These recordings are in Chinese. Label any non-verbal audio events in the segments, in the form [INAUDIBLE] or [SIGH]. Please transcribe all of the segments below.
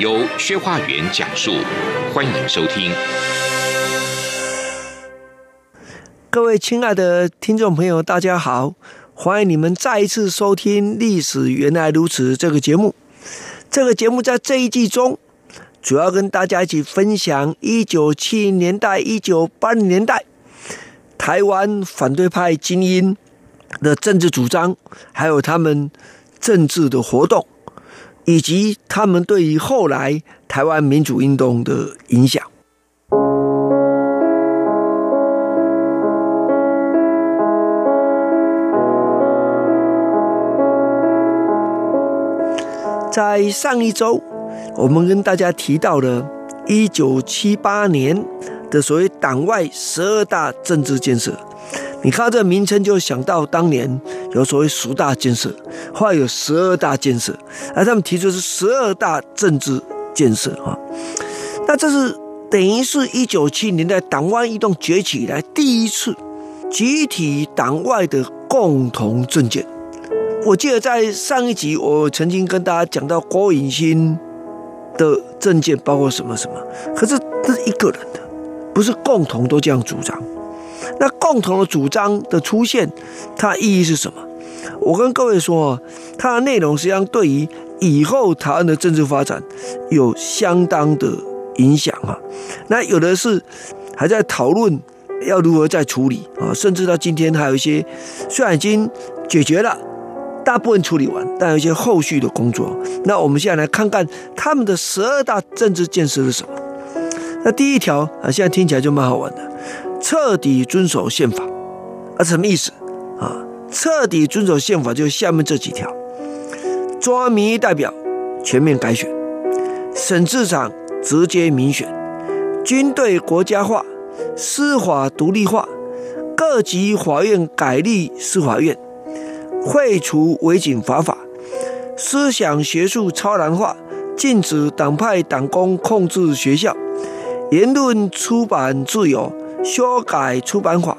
由薛化元讲述，欢迎收听。各位亲爱的听众朋友，大家好，欢迎你们再一次收听《历史原来如此》这个节目。这个节目在这一季中，主要跟大家一起分享一九七零年代、一九八零年代台湾反对派精英的政治主张，还有他们政治的活动。以及他们对于后来台湾民主运动的影响。在上一周，我们跟大家提到了一九七八年的所谓党外十二大政治建设。你看这名称，就想到当年有所谓十大建设，后来有十二大建设，而他们提出是十二大政治建设啊。那这是等于是一九七零年代党外运动崛起以来第一次集体党外的共同政见。我记得在上一集我曾经跟大家讲到郭允新的政见包括什么什么，可是这是一个人的，不是共同都这样主张。那共同的主张的出现，它意义是什么？我跟各位说，它的内容实际上对于以后台湾的政治发展有相当的影响啊。那有的是还在讨论要如何再处理啊，甚至到今天还有一些虽然已经解决了，大部分处理完，但有一些后续的工作。那我们现在来看看他们的十二大政治建设是什么？那第一条啊，现在听起来就蛮好玩的。彻底遵守宪法，啊，什么意思？啊？彻底遵守宪法就下面这几条：中央民意代表全面改选，省市长直接民选，军队国家化，司法独立化，各级法院改立司法院，废除违警法法，思想学术超然化，禁止党派党工控制学校，言论出版自由。修改出版法，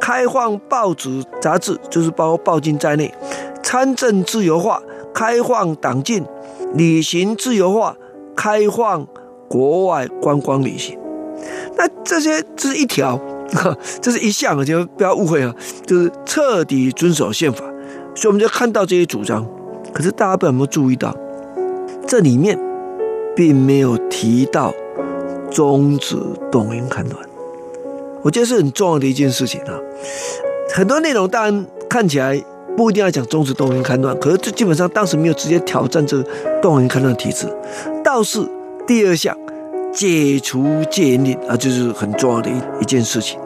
开放报纸杂志，就是包括报禁在内；参政自由化，开放党禁；旅行自由化，开放国外观光旅行。那这些这是一条，[LAUGHS] 这是一项，就不要误会啊，就是彻底遵守宪法。所以我们就看到这些主张，可是大家不有没有注意到，这里面并没有提到终止动员戡乱。我觉得是很重要的一件事情啊，很多内容当然看起来不一定要讲终止动员戡乱，可是这基本上当时没有直接挑战这个动员戡乱体制，倒是第二项解除戒严令啊，就是很重要的一一件事情。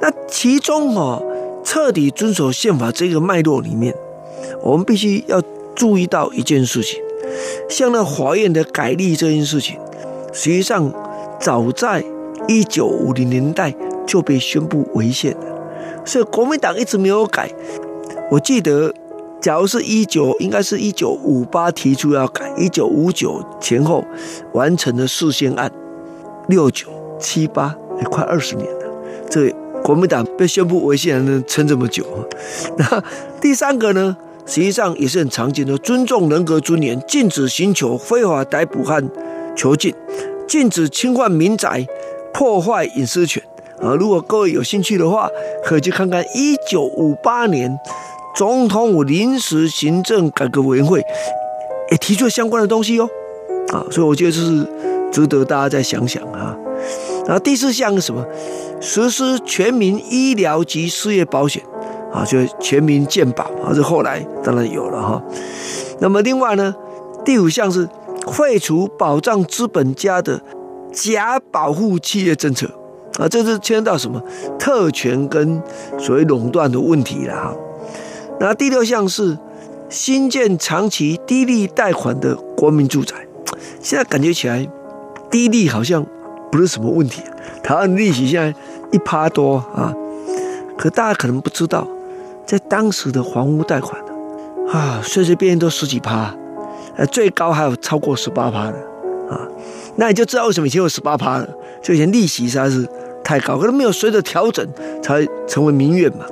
那其中哈，彻底遵守宪法这个脉络里面，我们必须要注意到一件事情，像那法院的改立这件事情，实际上早在。一九五零年代就被宣布违宪了，所以国民党一直没有改。我记得，假如是一九，应该是一九五八提出要改，一九五九前后完成的释宪案，六九七八也快二十年了。这国民党被宣布违宪还能撑这么久。那第三个呢，实际上也是很常见的，尊重人格尊严，禁止寻求、非法逮捕和囚禁，禁止侵犯民宅。破坏隐私权啊！如果各位有兴趣的话，可以去看看一九五八年总统府临时行政改革委员会也提出了相关的东西哦。啊，所以我觉得这是值得大家再想想啊。然后第四项是什么？实施全民医疗及失业保险啊，就全民健保啊，这后来当然有了哈。那么另外呢，第五项是废除保障资本家的。假保护企业政策。啊，这是牵到什么？特权跟所谓垄断的问题了哈。那第六项是新建长期低利贷款的国民住宅，现在感觉起来低利好像不是什么问题，台湾利息现在一趴多啊，可大家可能不知道，在当时的房屋贷款啊，随随便便都十几趴，呃，最高还有超过十八趴的啊，那你就知道为什么以前有十八趴了，就以前利息实在是太高，可是没有随着调整才成为民怨嘛，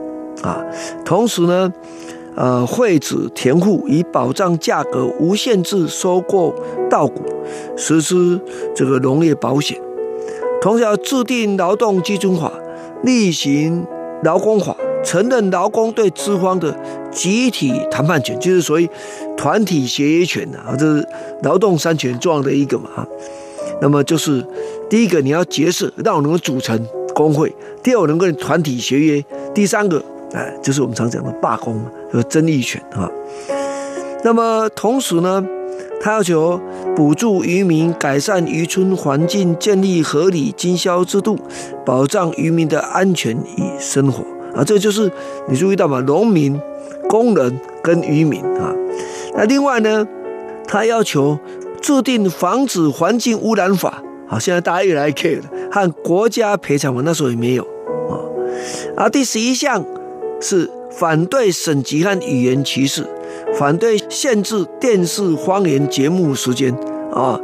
啊，同时呢。呃，惠子田户，以保障价格，无限制收购稻谷，实施这个农业保险，同时要制定劳动基准法，例行劳工法，承认劳工对资方的集体谈判权，就是所谓团体协议权啊，这是劳动三权重要的一个嘛。那么就是第一个，你要结社，让我能够组成工会；第二，我能够团体协约；第三个。哎，就是我们常讲的罢工和争议权啊。那么同时呢，他要求补助渔民改善渔村环境，建立合理经销制度，保障渔民的安全与生活啊。这就是你注意到吗？农民、工人跟渔民啊。那另外呢，他要求制定防止环境污染法。好，现在大家越来越 care 了，和国家赔偿法那时候也没有啊。啊，第十一项。是反对省级和语言歧视，反对限制电视方言节目时间啊。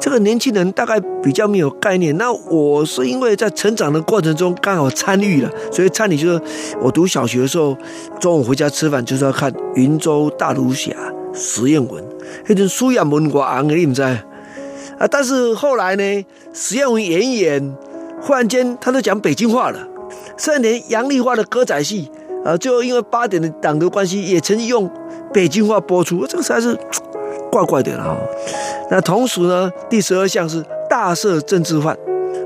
这个年轻人大概比较没有概念。那我是因为在成长的过程中刚好参与了，所以参与就是我读小学的时候，中午回家吃饭就是要看《云州大儒侠》实验文，那种书雅文我昂的，你们知啊？但是后来呢，实验文演一演，忽然间他都讲北京话了。甚至连杨丽花的歌仔戏，啊，最后因为八点的党的关系，也曾经用北京话播出，这个实在是 [TSK] 怪怪的了。那同时呢，第十二项是大赦政治犯，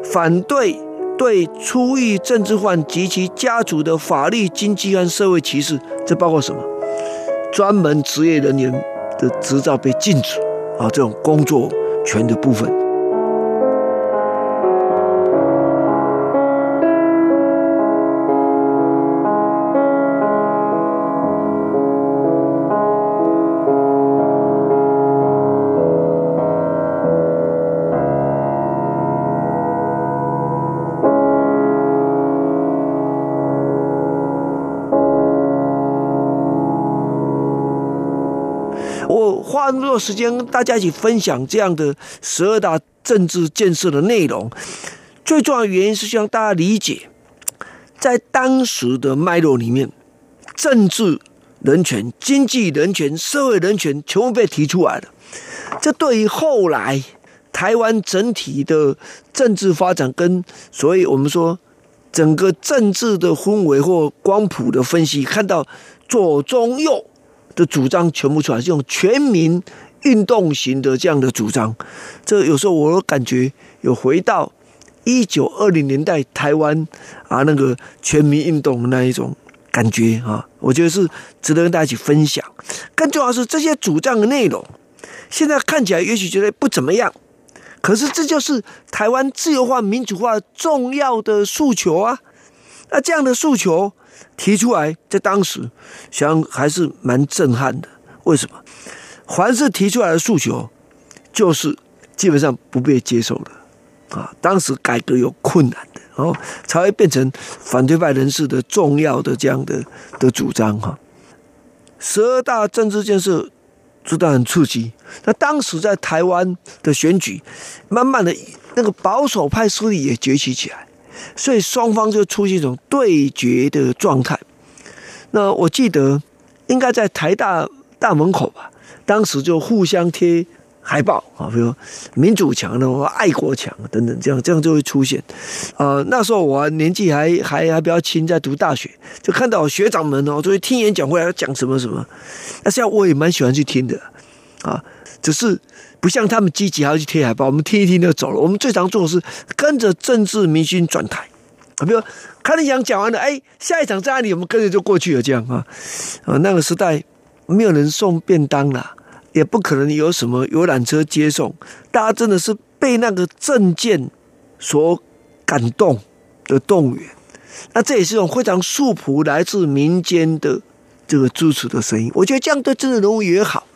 反对对出狱政治犯及其家族的法律、经济和社会歧视。这包括什么？专门职业人员的执照被禁止啊，这种工作权的部分。花那么多时间跟大家一起分享这样的十二大政治建设的内容，最重要的原因是希望大家理解，在当时的脉络里面，政治人权、经济人权、社会人权全部被提出来了。这对于后来台湾整体的政治发展，跟所以我们说整个政治的氛围或光谱的分析，看到左中右。的主张全部出来，这种全民运动型的这样的主张，这有时候我感觉有回到一九二零年代台湾啊那个全民运动那一种感觉啊，我觉得是值得跟大家一起分享。更重要是这些主张的内容，现在看起来也许觉得不怎么样，可是这就是台湾自由化、民主化重要的诉求啊。那这样的诉求。提出来，在当时，想还是蛮震撼的。为什么？凡是提出来的诉求，就是基本上不被接受的啊。当时改革有困难的，然后才会变成反对派人士的重要的这样的的主张哈。十二大政治建设，知道很刺激。那当时在台湾的选举，慢慢的那个保守派势力也崛起起来。所以双方就出现一种对决的状态。那我记得应该在台大大门口吧，当时就互相贴海报啊，比如民主墙的话，爱国墙等等，这样这样就会出现。呃，那时候我年纪还还还比较轻，在读大学，就看到学长们哦，就会听演讲会要讲什么什么。那现在我也蛮喜欢去听的啊，只是。不像他们积极还要去贴海报，我们听一听就走了。我们最常做的是跟着政治明星转台啊，比如看你讲讲完了，哎，下一场在哪里？我们跟着就过去了，这样啊。啊，那个时代没有人送便当了，也不可能有什么游览车接送，大家真的是被那个政见所感动的动员。那这也是一种非常素朴来自民间的这个支持的声音。我觉得这样对政治人物也好。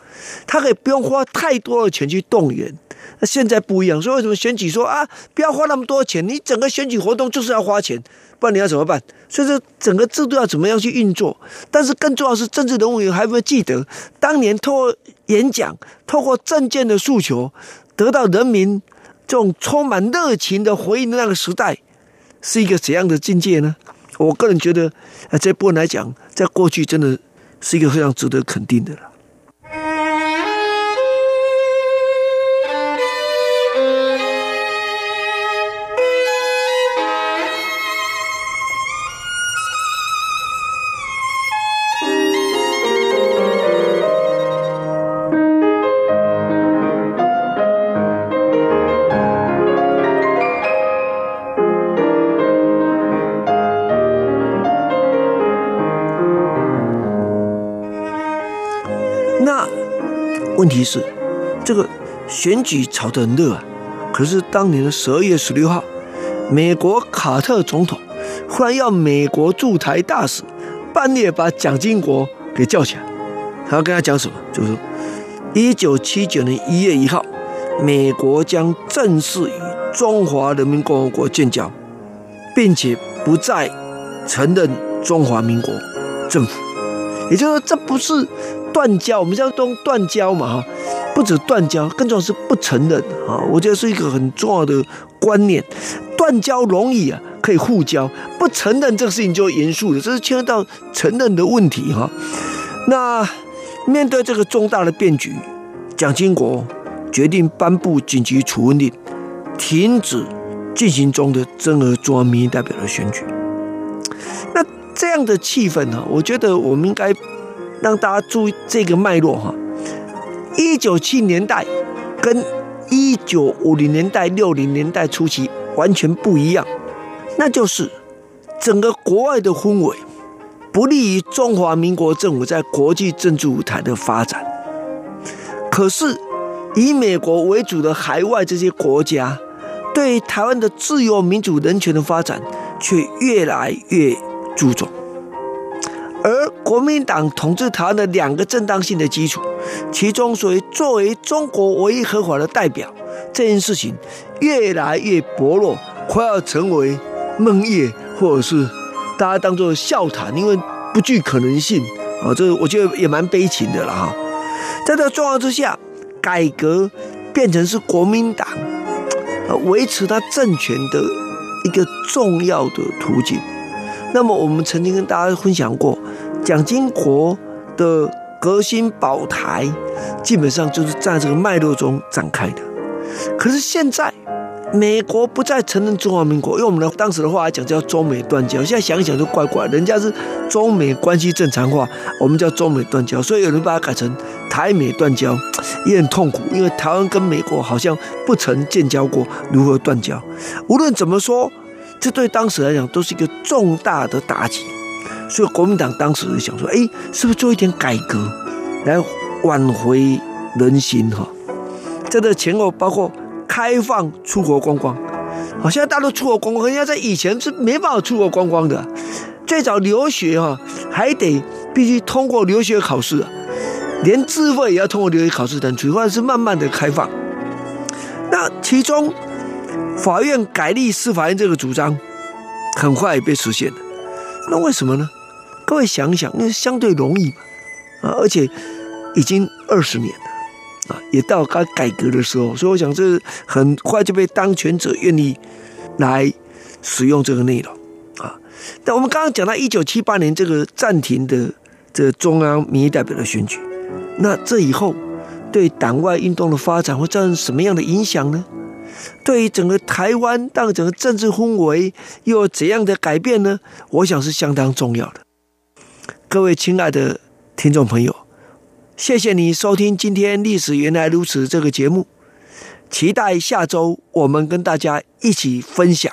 他可以不用花太多的钱去动员，那现在不一样，所以为什么选举说啊，不要花那么多钱？你整个选举活动就是要花钱，不然你要怎么办？所以说整个制度要怎么样去运作？但是更重要是政治人物还有没有记得当年透过演讲、透过政见的诉求，得到人民这种充满热情的回应的那个时代，是一个怎样的境界呢？我个人觉得，啊，这部分来讲，在过去真的是一个非常值得肯定的了。问题是，这个选举炒得很热啊，可是当年的十二月十六号，美国卡特总统忽然要美国驻台大使半夜把蒋经国给叫起来，他要跟他讲什么？就是说，一九七九年一月一号，美国将正式与中华人民共和国建交，并且不再承认中华民国政府。也就是说，这不是。断交，我们叫做断交嘛哈，不止断交，更重要是不承认啊！我觉得是一个很重要的观念。断交容易啊，可以互交；不承认这个事情就严肃的，这是牵涉到承认的问题哈。那面对这个重大的变局，蒋经国决定颁布紧急处分令，停止进行中的增额中央民意代表的选举。那这样的气氛呢，我觉得我们应该。让大家注意这个脉络哈，一九七年代跟一九五零年代、六零年代初期完全不一样，那就是整个国外的氛围不利于中华民国政府在国际政治舞台的发展。可是以美国为主的海外这些国家，对台湾的自由、民主、人权的发展却越来越注重。国民党统治台湾的两个正当性的基础，其中所谓作为中国唯一合法的代表这件事情，越来越薄弱，快要成为梦魇，或者是大家当作笑谈，因为不具可能性啊。这我觉得也蛮悲情的了哈。在这个状况之下，改革变成是国民党维持他政权的一个重要的途径。那么我们曾经跟大家分享过。蒋经国的革新保台，基本上就是在这个脉络中展开的。可是现在，美国不再承认中华民国，用我们的当时的话来讲叫中美断交。现在想想就怪怪，人家是中美关系正常化，我们叫中美断交，所以有人把它改成台美断交，也很痛苦，因为台湾跟美国好像不曾建交过，如何断交？无论怎么说，这对当时来讲都是一个重大的打击。所以国民党当时想说：“哎，是不是做一点改革，来挽回人心？哈，这个前后包括开放出国观光，好，现在大陆出国观光，人家在以前是没办法出国观光的。最早留学哈，还得必须通过留学考试，连自费也要通过留学考试等，主要是慢慢的开放。那其中法院改立司法院这个主张，很快也被实现了。那为什么呢？”各位想想，因为相对容易嘛，啊，而且已经二十年了，啊，也到该改革的时候，所以我想这很快就被当权者愿意来使用这个内容，啊。但我们刚刚讲到一九七八年这个暂停的这中央民意代表的选举，那这以后对党外运动的发展会造成什么样的影响呢？对于整个台湾，当整个政治氛围又有怎样的改变呢？我想是相当重要的。各位亲爱的听众朋友，谢谢你收听今天《历史原来如此》这个节目，期待下周我们跟大家一起分享。